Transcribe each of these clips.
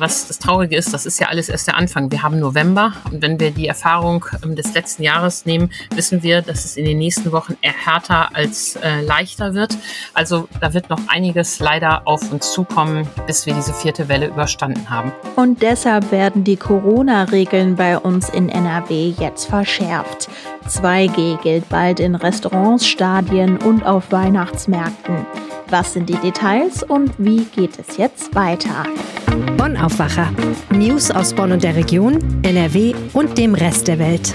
Was das Traurige ist, das ist ja alles erst der Anfang. Wir haben November und wenn wir die Erfahrung ähm, des letzten Jahres nehmen, wissen wir, dass es in den nächsten Wochen eher härter als äh, leichter wird. Also da wird noch einiges leider auf uns zukommen, bis wir diese vierte Welle überstanden haben. Und deshalb werden die Corona-Regeln bei uns in NRW jetzt verschärft. 2G gilt bald in Restaurants, Stadien und auf Weihnachtsmärkten. Was sind die Details und wie geht es jetzt weiter? Bonn Aufwacher. News aus Bonn und der Region, NRW und dem Rest der Welt.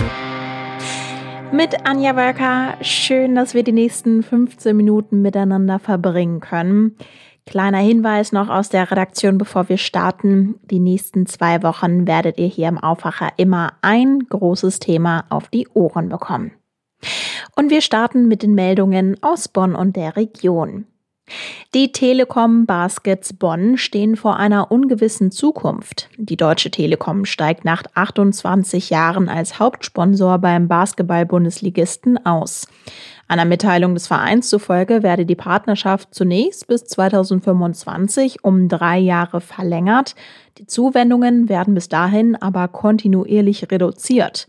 Mit Anja Wölker. Schön, dass wir die nächsten 15 Minuten miteinander verbringen können. Kleiner Hinweis noch aus der Redaktion, bevor wir starten. Die nächsten zwei Wochen werdet ihr hier im Aufwacher immer ein großes Thema auf die Ohren bekommen. Und wir starten mit den Meldungen aus Bonn und der Region. Die Telekom Baskets Bonn stehen vor einer ungewissen Zukunft. Die Deutsche Telekom steigt nach 28 Jahren als Hauptsponsor beim Basketball-Bundesligisten aus. Einer Mitteilung des Vereins zufolge werde die Partnerschaft zunächst bis 2025 um drei Jahre verlängert. Die Zuwendungen werden bis dahin aber kontinuierlich reduziert.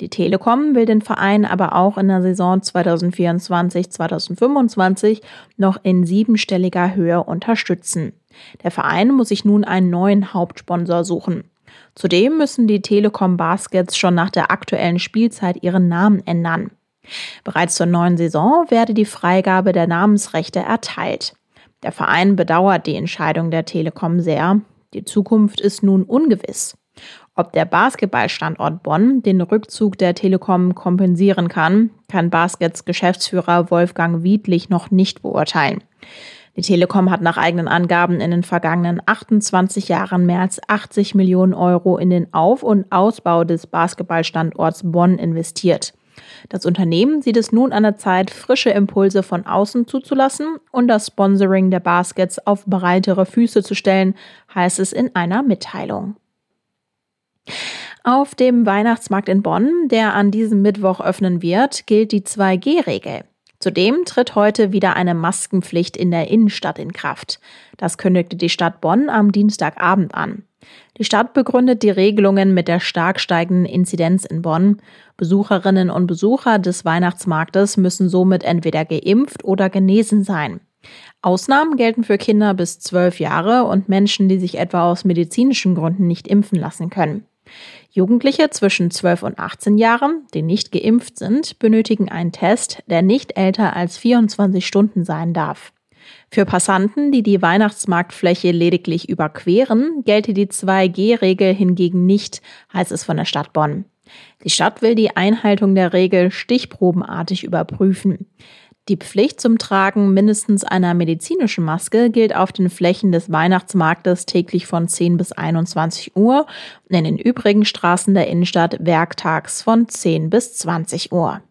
Die Telekom will den Verein aber auch in der Saison 2024-2025 noch in siebenstelliger Höhe unterstützen. Der Verein muss sich nun einen neuen Hauptsponsor suchen. Zudem müssen die Telekom Baskets schon nach der aktuellen Spielzeit ihren Namen ändern. Bereits zur neuen Saison werde die Freigabe der Namensrechte erteilt. Der Verein bedauert die Entscheidung der Telekom sehr. Die Zukunft ist nun ungewiss. Ob der Basketballstandort Bonn den Rückzug der Telekom kompensieren kann, kann Baskets Geschäftsführer Wolfgang Wiedlich noch nicht beurteilen. Die Telekom hat nach eigenen Angaben in den vergangenen 28 Jahren mehr als 80 Millionen Euro in den Auf- und Ausbau des Basketballstandorts Bonn investiert. Das Unternehmen sieht es nun an der Zeit, frische Impulse von außen zuzulassen und das Sponsoring der Baskets auf breitere Füße zu stellen, heißt es in einer Mitteilung. Auf dem Weihnachtsmarkt in Bonn, der an diesem Mittwoch öffnen wird, gilt die 2G-Regel. Zudem tritt heute wieder eine Maskenpflicht in der Innenstadt in Kraft. Das kündigte die Stadt Bonn am Dienstagabend an. Die Stadt begründet die Regelungen mit der stark steigenden Inzidenz in Bonn. Besucherinnen und Besucher des Weihnachtsmarktes müssen somit entweder geimpft oder genesen sein. Ausnahmen gelten für Kinder bis zwölf Jahre und Menschen, die sich etwa aus medizinischen Gründen nicht impfen lassen können. Jugendliche zwischen 12 und 18 Jahren, die nicht geimpft sind, benötigen einen Test, der nicht älter als 24 Stunden sein darf. Für Passanten, die die Weihnachtsmarktfläche lediglich überqueren, gelte die 2G-Regel hingegen nicht, heißt es von der Stadt Bonn. Die Stadt will die Einhaltung der Regel stichprobenartig überprüfen. Die Pflicht zum Tragen mindestens einer medizinischen Maske gilt auf den Flächen des Weihnachtsmarktes täglich von 10 bis 21 Uhr und in den übrigen Straßen der Innenstadt werktags von 10 bis 20 Uhr.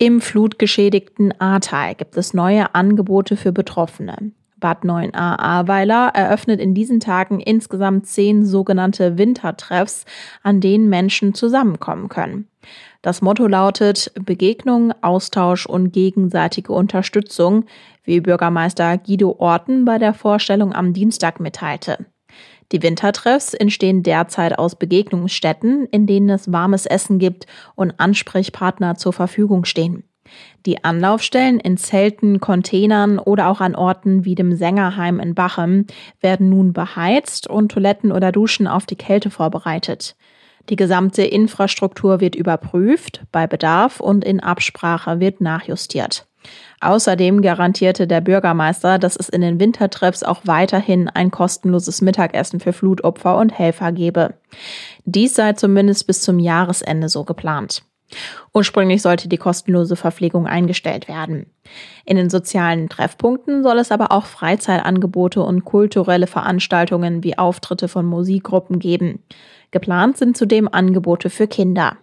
Im flutgeschädigten Ahrtal gibt es neue Angebote für Betroffene. Bad 9a Ahrweiler eröffnet in diesen Tagen insgesamt zehn sogenannte Wintertreffs, an denen Menschen zusammenkommen können. Das Motto lautet Begegnung, Austausch und gegenseitige Unterstützung, wie Bürgermeister Guido Orten bei der Vorstellung am Dienstag mitteilte. Die Wintertreffs entstehen derzeit aus Begegnungsstätten, in denen es warmes Essen gibt und Ansprechpartner zur Verfügung stehen. Die Anlaufstellen in Zelten, Containern oder auch an Orten wie dem Sängerheim in Bachem werden nun beheizt und Toiletten oder Duschen auf die Kälte vorbereitet. Die gesamte Infrastruktur wird überprüft, bei Bedarf und in Absprache wird nachjustiert. Außerdem garantierte der Bürgermeister, dass es in den Wintertreffs auch weiterhin ein kostenloses Mittagessen für Flutopfer und Helfer gebe. Dies sei zumindest bis zum Jahresende so geplant. Ursprünglich sollte die kostenlose Verpflegung eingestellt werden. In den sozialen Treffpunkten soll es aber auch Freizeitangebote und kulturelle Veranstaltungen wie Auftritte von Musikgruppen geben. Geplant sind zudem Angebote für Kinder.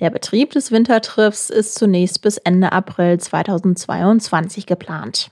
Der Betrieb des Wintertriffs ist zunächst bis Ende April 2022 geplant.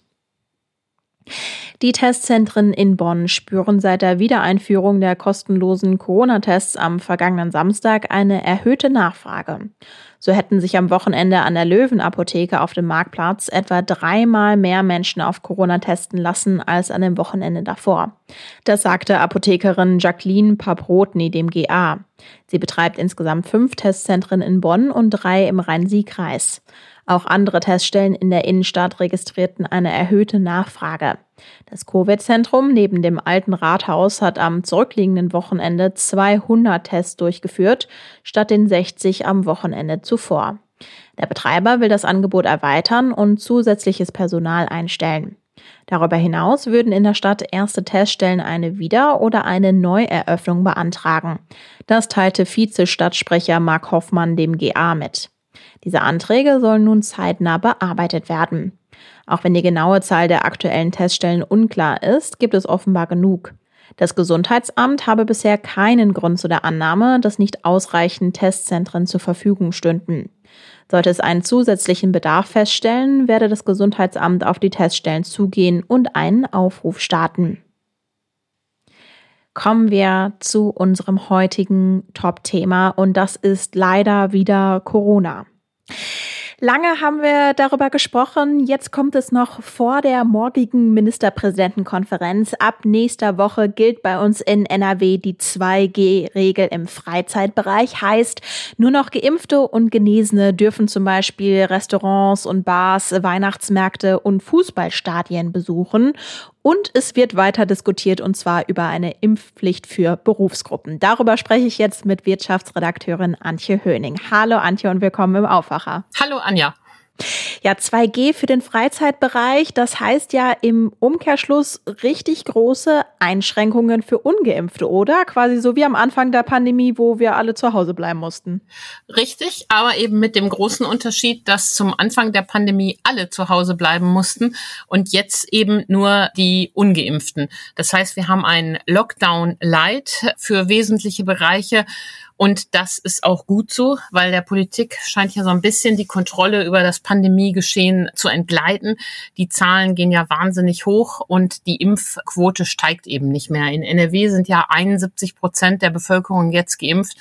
Die Testzentren in Bonn spüren seit der Wiedereinführung der kostenlosen Corona-Tests am vergangenen Samstag eine erhöhte Nachfrage. So hätten sich am Wochenende an der Löwenapotheke auf dem Marktplatz etwa dreimal mehr Menschen auf Corona testen lassen als an dem Wochenende davor. Das sagte Apothekerin Jacqueline Paprotny dem GA. Sie betreibt insgesamt fünf Testzentren in Bonn und drei im Rhein-Sieg-Kreis. Auch andere Teststellen in der Innenstadt registrierten eine erhöhte Nachfrage. Das Covid-Zentrum neben dem alten Rathaus hat am zurückliegenden Wochenende 200 Tests durchgeführt, statt den 60 am Wochenende zuvor. Der Betreiber will das Angebot erweitern und zusätzliches Personal einstellen. Darüber hinaus würden in der Stadt erste Teststellen eine Wieder- oder eine Neueröffnung beantragen. Das teilte Vize-Stadtsprecher Mark Hoffmann dem GA mit. Diese Anträge sollen nun zeitnah bearbeitet werden. Auch wenn die genaue Zahl der aktuellen Teststellen unklar ist, gibt es offenbar genug. Das Gesundheitsamt habe bisher keinen Grund zu der Annahme, dass nicht ausreichend Testzentren zur Verfügung stünden. Sollte es einen zusätzlichen Bedarf feststellen, werde das Gesundheitsamt auf die Teststellen zugehen und einen Aufruf starten. Kommen wir zu unserem heutigen Top-Thema und das ist leider wieder Corona. Lange haben wir darüber gesprochen. Jetzt kommt es noch vor der morgigen Ministerpräsidentenkonferenz. Ab nächster Woche gilt bei uns in NRW die 2G-Regel im Freizeitbereich. Heißt, nur noch Geimpfte und Genesene dürfen zum Beispiel Restaurants und Bars, Weihnachtsmärkte und Fußballstadien besuchen. Und es wird weiter diskutiert und zwar über eine Impfpflicht für Berufsgruppen. Darüber spreche ich jetzt mit Wirtschaftsredakteurin Antje Höning. Hallo Antje und willkommen im Aufwacher. Hallo Anja. Ja, 2G für den Freizeitbereich, das heißt ja im Umkehrschluss richtig große Einschränkungen für ungeimpfte, oder? Quasi so wie am Anfang der Pandemie, wo wir alle zu Hause bleiben mussten. Richtig, aber eben mit dem großen Unterschied, dass zum Anfang der Pandemie alle zu Hause bleiben mussten und jetzt eben nur die ungeimpften. Das heißt, wir haben einen Lockdown Light für wesentliche Bereiche und das ist auch gut so, weil der Politik scheint ja so ein bisschen die Kontrolle über das Pandemiegeschehen zu entgleiten. Die Zahlen gehen ja wahnsinnig hoch und die Impfquote steigt eben nicht mehr. In NRW sind ja 71 Prozent der Bevölkerung jetzt geimpft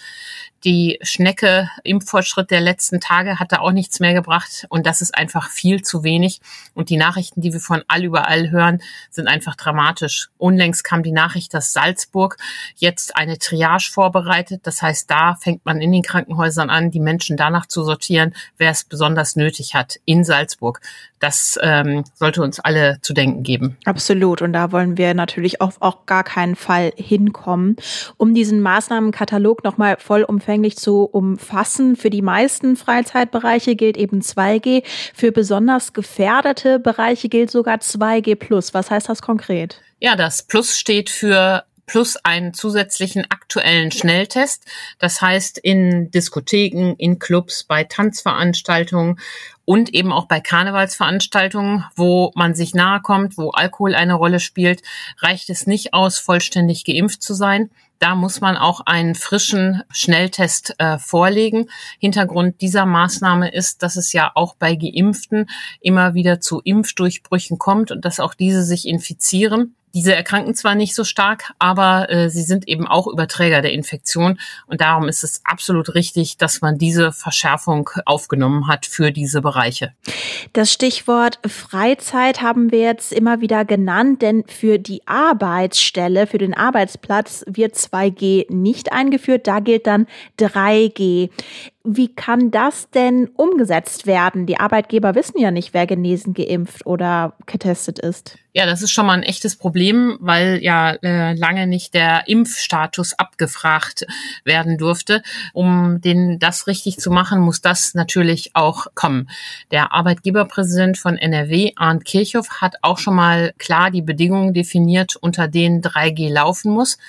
die Schnecke Impffortschritt der letzten Tage hat da auch nichts mehr gebracht und das ist einfach viel zu wenig. Und die Nachrichten, die wir von all überall hören, sind einfach dramatisch. Unlängst kam die Nachricht, dass Salzburg jetzt eine Triage vorbereitet. Das heißt, da fängt man in den Krankenhäusern an, die Menschen danach zu sortieren, wer es besonders nötig hat in Salzburg. Das ähm, sollte uns alle zu denken geben. Absolut. Und da wollen wir natürlich auf auch gar keinen Fall hinkommen. Um diesen Maßnahmenkatalog nochmal vollumfänglich zu umfassen, für die meisten Freizeitbereiche gilt eben 2G. Für besonders gefährdete Bereiche gilt sogar 2G plus. Was heißt das konkret? Ja, das Plus steht für plus einen zusätzlichen aktuellen Schnelltest. Das heißt, in Diskotheken, in Clubs, bei Tanzveranstaltungen und eben auch bei Karnevalsveranstaltungen, wo man sich nahe kommt, wo Alkohol eine Rolle spielt, reicht es nicht aus, vollständig geimpft zu sein. Da muss man auch einen frischen Schnelltest äh, vorlegen. Hintergrund dieser Maßnahme ist, dass es ja auch bei Geimpften immer wieder zu Impfdurchbrüchen kommt und dass auch diese sich infizieren. Diese erkranken zwar nicht so stark, aber äh, sie sind eben auch Überträger der Infektion. Und darum ist es absolut richtig, dass man diese Verschärfung aufgenommen hat für diese Bereiche. Das Stichwort Freizeit haben wir jetzt immer wieder genannt, denn für die Arbeitsstelle, für den Arbeitsplatz wird 2G nicht eingeführt. Da gilt dann 3G. Wie kann das denn umgesetzt werden? Die Arbeitgeber wissen ja nicht, wer genesen, geimpft oder getestet ist. Ja, das ist schon mal ein echtes Problem, weil ja äh, lange nicht der Impfstatus abgefragt werden durfte. Um den das richtig zu machen, muss das natürlich auch kommen. Der Arbeitgeberpräsident von NRW, Arndt Kirchhoff, hat auch schon mal klar die Bedingungen definiert, unter denen 3G laufen muss.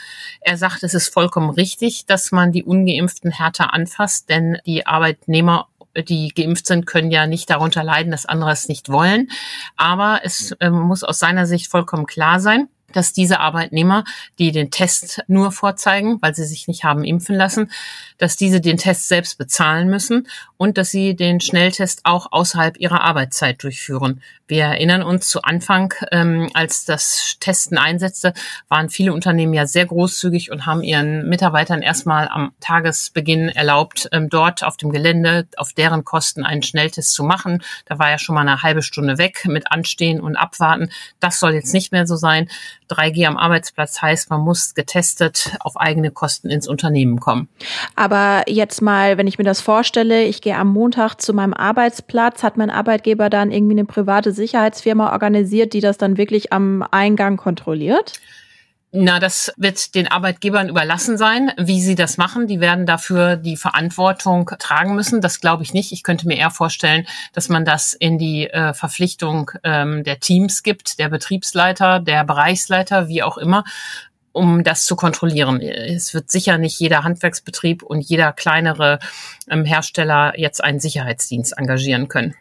Er sagt, es ist vollkommen richtig, dass man die ungeimpften härter anfasst, denn die Arbeitnehmer die geimpft sind, können ja nicht darunter leiden, dass andere es nicht wollen. Aber es äh, muss aus seiner Sicht vollkommen klar sein, dass diese Arbeitnehmer, die den Test nur vorzeigen, weil sie sich nicht haben impfen lassen, dass diese den Test selbst bezahlen müssen und dass sie den Schnelltest auch außerhalb ihrer Arbeitszeit durchführen. Wir erinnern uns zu Anfang, ähm, als das Testen einsetzte, waren viele Unternehmen ja sehr großzügig und haben ihren Mitarbeitern erstmal am Tagesbeginn erlaubt, ähm, dort auf dem Gelände auf deren Kosten einen Schnelltest zu machen. Da war ja schon mal eine halbe Stunde weg mit Anstehen und Abwarten. Das soll jetzt nicht mehr so sein. 3G am Arbeitsplatz heißt, man muss getestet auf eigene Kosten ins Unternehmen kommen. Aber jetzt mal, wenn ich mir das vorstelle, ich gehe am Montag zu meinem Arbeitsplatz, hat mein Arbeitgeber dann irgendwie eine private Sicherheitsfirma organisiert, die das dann wirklich am Eingang kontrolliert? Na, das wird den Arbeitgebern überlassen sein, wie sie das machen. Die werden dafür die Verantwortung tragen müssen. Das glaube ich nicht. Ich könnte mir eher vorstellen, dass man das in die äh, Verpflichtung ähm, der Teams gibt, der Betriebsleiter, der Bereichsleiter, wie auch immer, um das zu kontrollieren. Es wird sicher nicht jeder Handwerksbetrieb und jeder kleinere ähm, Hersteller jetzt einen Sicherheitsdienst engagieren können.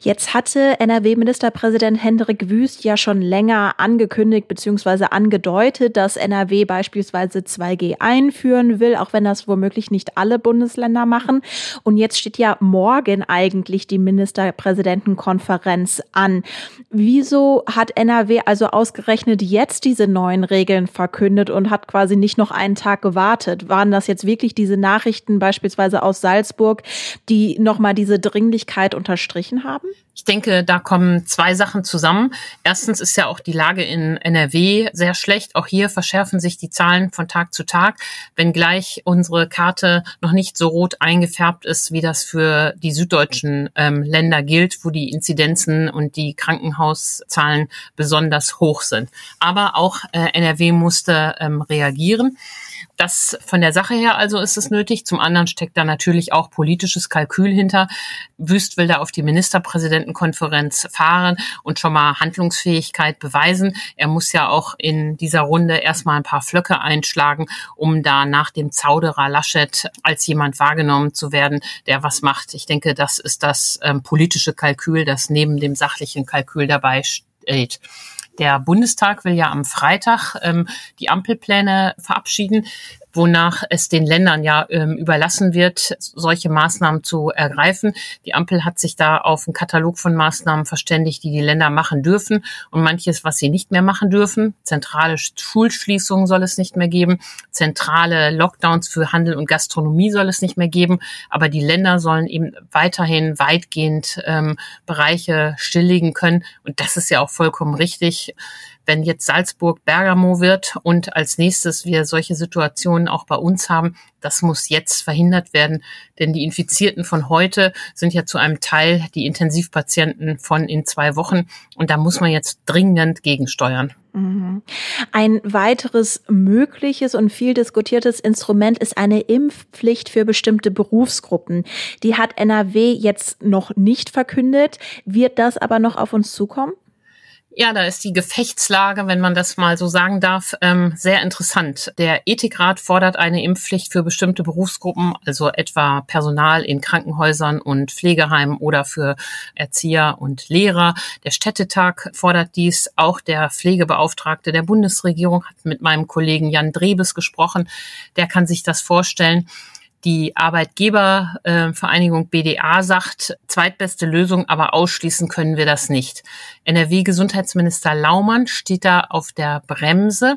Jetzt hatte NRW-Ministerpräsident Hendrik Wüst ja schon länger angekündigt bzw. angedeutet, dass NRW beispielsweise 2G einführen will, auch wenn das womöglich nicht alle Bundesländer machen. Und jetzt steht ja morgen eigentlich die Ministerpräsidentenkonferenz an. Wieso hat NRW also ausgerechnet jetzt diese neuen Regeln verkündet? Verkündet und hat quasi nicht noch einen Tag gewartet. Waren das jetzt wirklich diese Nachrichten beispielsweise aus Salzburg, die nochmal diese Dringlichkeit unterstrichen haben? Ich denke, da kommen zwei Sachen zusammen. Erstens ist ja auch die Lage in NRW sehr schlecht. Auch hier verschärfen sich die Zahlen von Tag zu Tag, wenngleich unsere Karte noch nicht so rot eingefärbt ist, wie das für die süddeutschen ähm, Länder gilt, wo die Inzidenzen und die Krankenhauszahlen besonders hoch sind. Aber auch äh, NRW musste ähm, reagieren. Das von der Sache her also ist es nötig. Zum anderen steckt da natürlich auch politisches Kalkül hinter. Wüst will da auf die Ministerpräsidentenkonferenz fahren und schon mal Handlungsfähigkeit beweisen. Er muss ja auch in dieser Runde erstmal ein paar Flöcke einschlagen, um da nach dem Zauderer Laschet als jemand wahrgenommen zu werden, der was macht. Ich denke, das ist das ähm, politische Kalkül, das neben dem sachlichen Kalkül dabei steht. Der Bundestag will ja am Freitag ähm, die Ampelpläne verabschieden wonach es den Ländern ja ähm, überlassen wird, solche Maßnahmen zu ergreifen. Die Ampel hat sich da auf einen Katalog von Maßnahmen verständigt, die die Länder machen dürfen und manches, was sie nicht mehr machen dürfen. Zentrale Schulschließungen soll es nicht mehr geben, zentrale Lockdowns für Handel und Gastronomie soll es nicht mehr geben, aber die Länder sollen eben weiterhin weitgehend ähm, Bereiche stilllegen können und das ist ja auch vollkommen richtig wenn jetzt Salzburg Bergamo wird und als nächstes wir solche Situationen auch bei uns haben, das muss jetzt verhindert werden, denn die Infizierten von heute sind ja zu einem Teil die Intensivpatienten von in zwei Wochen und da muss man jetzt dringend gegensteuern. Mhm. Ein weiteres mögliches und viel diskutiertes Instrument ist eine Impfpflicht für bestimmte Berufsgruppen. Die hat NRW jetzt noch nicht verkündet. Wird das aber noch auf uns zukommen? Ja, da ist die Gefechtslage, wenn man das mal so sagen darf, ähm, sehr interessant. Der Ethikrat fordert eine Impfpflicht für bestimmte Berufsgruppen, also etwa Personal in Krankenhäusern und Pflegeheimen oder für Erzieher und Lehrer. Der Städtetag fordert dies. Auch der Pflegebeauftragte der Bundesregierung hat mit meinem Kollegen Jan Drebes gesprochen. Der kann sich das vorstellen. Die Arbeitgebervereinigung BDA sagt, zweitbeste Lösung, aber ausschließen können wir das nicht. NRW-Gesundheitsminister Laumann steht da auf der Bremse.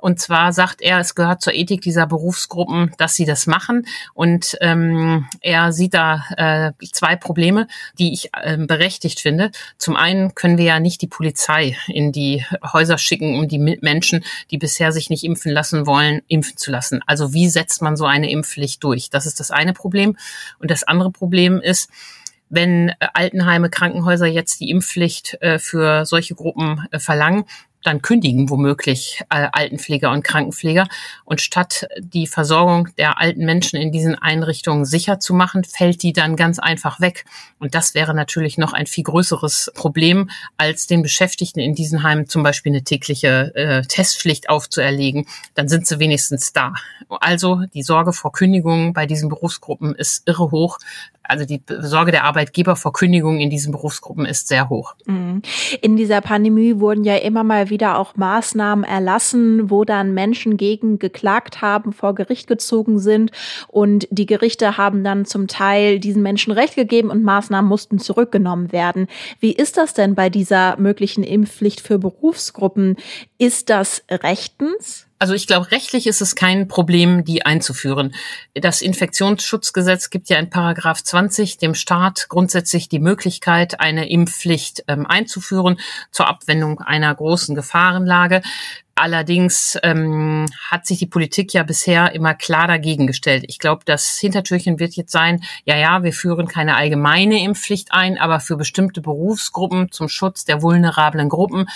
Und zwar sagt er, es gehört zur Ethik dieser Berufsgruppen, dass sie das machen. Und ähm, er sieht da äh, zwei Probleme, die ich äh, berechtigt finde. Zum einen können wir ja nicht die Polizei in die Häuser schicken, um die Menschen, die bisher sich nicht impfen lassen wollen, impfen zu lassen. Also wie setzt man so eine Impfpflicht durch? Das ist das eine Problem. Und das andere Problem ist, wenn Altenheime, Krankenhäuser jetzt die Impfpflicht äh, für solche Gruppen äh, verlangen, dann kündigen womöglich äh, Altenpfleger und Krankenpfleger. Und statt die Versorgung der alten Menschen in diesen Einrichtungen sicher zu machen, fällt die dann ganz einfach weg. Und das wäre natürlich noch ein viel größeres Problem, als den Beschäftigten in diesen Heimen zum Beispiel eine tägliche äh, Testpflicht aufzuerlegen. Dann sind sie wenigstens da. Also die Sorge vor Kündigungen bei diesen Berufsgruppen ist irre hoch. Also die Sorge der Arbeitgeber vor Kündigungen in diesen Berufsgruppen ist sehr hoch. Mhm. In dieser Pandemie wurden ja immer mal wieder auch Maßnahmen erlassen, wo dann Menschen gegen geklagt haben, vor Gericht gezogen sind und die Gerichte haben dann zum Teil diesen Menschen Recht gegeben und Maßnahmen mussten zurückgenommen werden. Wie ist das denn bei dieser möglichen Impfpflicht für Berufsgruppen? Ist das rechtens? Also ich glaube, rechtlich ist es kein Problem, die einzuführen. Das Infektionsschutzgesetz gibt ja in Paragraph 20 dem Staat grundsätzlich die Möglichkeit, eine Impfpflicht ähm, einzuführen zur Abwendung einer großen Gefahrenlage. Allerdings ähm, hat sich die Politik ja bisher immer klar dagegen gestellt. Ich glaube, das Hintertürchen wird jetzt sein, ja, ja, wir führen keine allgemeine Impfpflicht ein, aber für bestimmte Berufsgruppen zum Schutz der vulnerablen Gruppen,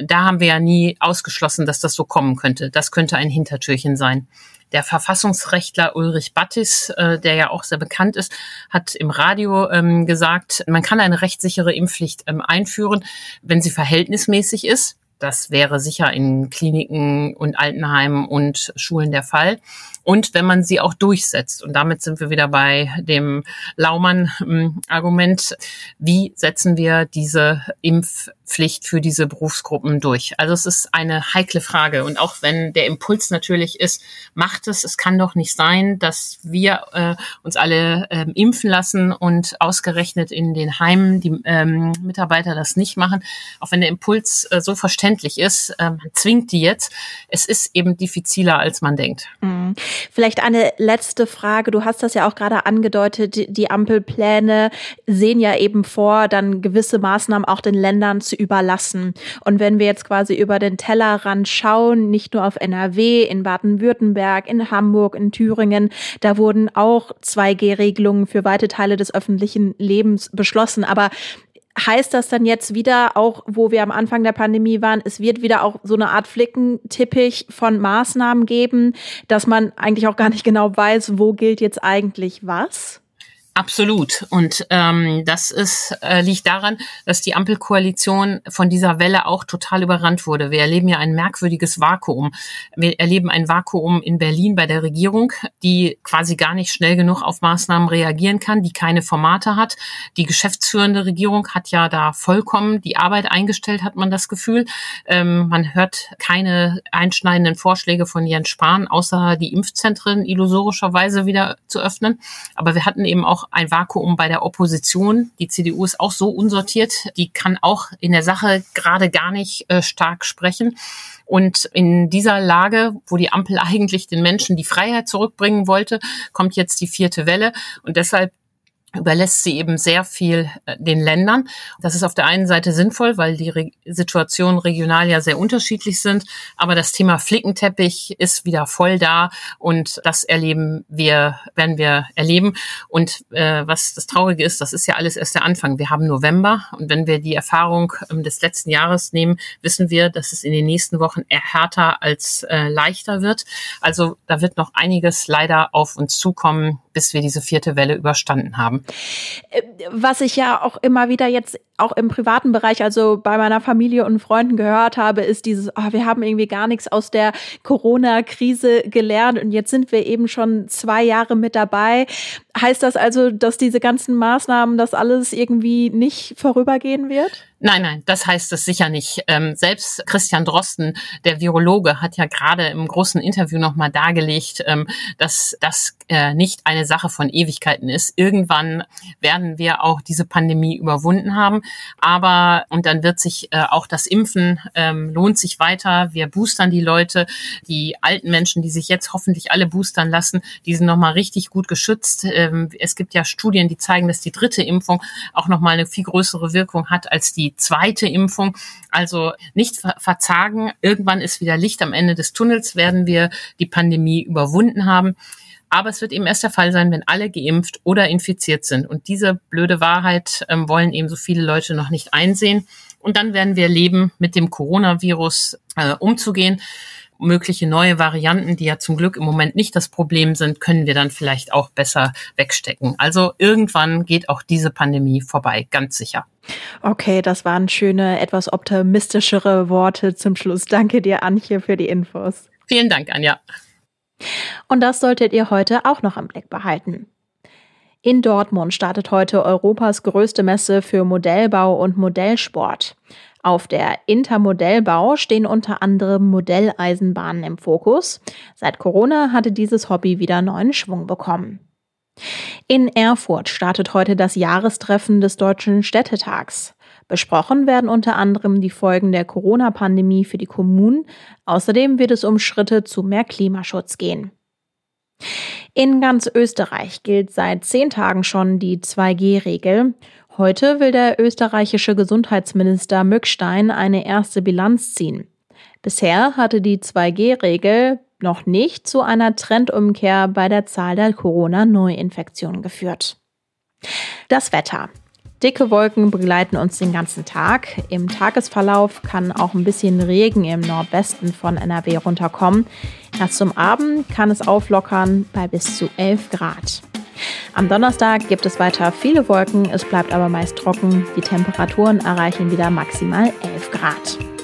da haben wir ja nie ausgeschlossen, dass das so kommen könnte. Das könnte ein Hintertürchen sein. Der Verfassungsrechtler Ulrich Battis, äh, der ja auch sehr bekannt ist, hat im Radio ähm, gesagt, man kann eine rechtssichere Impfpflicht ähm, einführen, wenn sie verhältnismäßig ist das wäre sicher in Kliniken und Altenheimen und Schulen der Fall. Und wenn man sie auch durchsetzt. Und damit sind wir wieder bei dem Laumann-Argument. Wie setzen wir diese Impfpflicht für diese Berufsgruppen durch? Also es ist eine heikle Frage. Und auch wenn der Impuls natürlich ist, macht es, es kann doch nicht sein, dass wir äh, uns alle äh, impfen lassen und ausgerechnet in den Heimen die ähm, Mitarbeiter das nicht machen. Auch wenn der Impuls äh, so verständlich ist, äh, man zwingt die jetzt. Es ist eben diffiziler, als man denkt. Mhm. Vielleicht eine letzte Frage. Du hast das ja auch gerade angedeutet. Die Ampelpläne sehen ja eben vor, dann gewisse Maßnahmen auch den Ländern zu überlassen. Und wenn wir jetzt quasi über den Tellerrand schauen, nicht nur auf NRW, in Baden-Württemberg, in Hamburg, in Thüringen, da wurden auch 2G-Regelungen für weite Teile des öffentlichen Lebens beschlossen. Aber heißt das dann jetzt wieder, auch wo wir am Anfang der Pandemie waren, es wird wieder auch so eine Art Flickenteppich von Maßnahmen geben, dass man eigentlich auch gar nicht genau weiß, wo gilt jetzt eigentlich was? Absolut. Und ähm, das ist, äh, liegt daran, dass die Ampelkoalition von dieser Welle auch total überrannt wurde. Wir erleben ja ein merkwürdiges Vakuum. Wir erleben ein Vakuum in Berlin bei der Regierung, die quasi gar nicht schnell genug auf Maßnahmen reagieren kann, die keine Formate hat. Die geschäftsführende Regierung hat ja da vollkommen die Arbeit eingestellt, hat man das Gefühl. Ähm, man hört keine einschneidenden Vorschläge von Jens Spahn, außer die Impfzentren illusorischerweise wieder zu öffnen. Aber wir hatten eben auch ein Vakuum bei der Opposition. Die CDU ist auch so unsortiert, die kann auch in der Sache gerade gar nicht äh, stark sprechen. Und in dieser Lage, wo die Ampel eigentlich den Menschen die Freiheit zurückbringen wollte, kommt jetzt die vierte Welle. Und deshalb überlässt sie eben sehr viel äh, den Ländern. Das ist auf der einen Seite sinnvoll, weil die Re Situationen regional ja sehr unterschiedlich sind. Aber das Thema Flickenteppich ist wieder voll da und das erleben wir, werden wir erleben. Und äh, was das Traurige ist, das ist ja alles erst der Anfang. Wir haben November und wenn wir die Erfahrung ähm, des letzten Jahres nehmen, wissen wir, dass es in den nächsten Wochen eher härter als äh, leichter wird. Also da wird noch einiges leider auf uns zukommen, bis wir diese vierte Welle überstanden haben. Äh, was ich ja auch immer wieder jetzt auch im privaten Bereich, also bei meiner Familie und Freunden gehört habe, ist dieses, oh, wir haben irgendwie gar nichts aus der Corona-Krise gelernt und jetzt sind wir eben schon zwei Jahre mit dabei. Heißt das also, dass diese ganzen Maßnahmen, das alles irgendwie nicht vorübergehen wird? Nein, nein, das heißt es sicher nicht. Ähm, selbst Christian Drosten, der Virologe, hat ja gerade im großen Interview nochmal dargelegt, ähm, dass das äh, nicht eine Sache von Ewigkeiten ist. Irgendwann werden wir auch diese Pandemie überwunden haben. Aber, und dann wird sich äh, auch das Impfen ähm, lohnt sich weiter. Wir boostern die Leute. Die alten Menschen, die sich jetzt hoffentlich alle boostern lassen, die sind nochmal richtig gut geschützt. Ähm, es gibt ja Studien, die zeigen, dass die dritte Impfung auch nochmal eine viel größere Wirkung hat als die die zweite Impfung. Also nicht verzagen. Irgendwann ist wieder Licht am Ende des Tunnels, werden wir die Pandemie überwunden haben. Aber es wird eben erst der Fall sein, wenn alle geimpft oder infiziert sind. Und diese blöde Wahrheit ähm, wollen eben so viele Leute noch nicht einsehen. Und dann werden wir leben, mit dem Coronavirus äh, umzugehen mögliche neue Varianten, die ja zum Glück im Moment nicht das Problem sind, können wir dann vielleicht auch besser wegstecken. Also irgendwann geht auch diese Pandemie vorbei, ganz sicher. Okay, das waren schöne, etwas optimistischere Worte zum Schluss. Danke dir, Antje, für die Infos. Vielen Dank, Anja. Und das solltet ihr heute auch noch im Blick behalten. In Dortmund startet heute Europas größte Messe für Modellbau und Modellsport. Auf der Intermodellbau stehen unter anderem Modelleisenbahnen im Fokus. Seit Corona hatte dieses Hobby wieder neuen Schwung bekommen. In Erfurt startet heute das Jahrestreffen des Deutschen Städtetags. Besprochen werden unter anderem die Folgen der Corona-Pandemie für die Kommunen. Außerdem wird es um Schritte zu mehr Klimaschutz gehen. In ganz Österreich gilt seit zehn Tagen schon die 2G-Regel. Heute will der österreichische Gesundheitsminister Mückstein eine erste Bilanz ziehen. Bisher hatte die 2G-Regel noch nicht zu einer Trendumkehr bei der Zahl der Corona-Neuinfektionen geführt. Das Wetter. Dicke Wolken begleiten uns den ganzen Tag. Im Tagesverlauf kann auch ein bisschen Regen im Nordwesten von NRW runterkommen. Erst zum Abend kann es auflockern bei bis zu 11 Grad. Am Donnerstag gibt es weiter viele Wolken, es bleibt aber meist trocken. Die Temperaturen erreichen wieder maximal 11 Grad.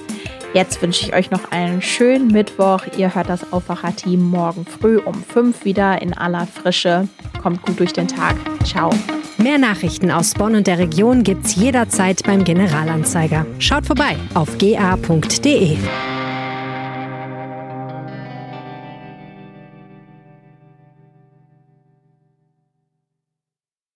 Jetzt wünsche ich euch noch einen schönen Mittwoch. Ihr hört das Aufwacher-Team morgen früh um 5 wieder in aller Frische. Kommt gut durch den Tag. Ciao. Mehr Nachrichten aus Bonn und der Region gibt's jederzeit beim Generalanzeiger. Schaut vorbei auf ga.de.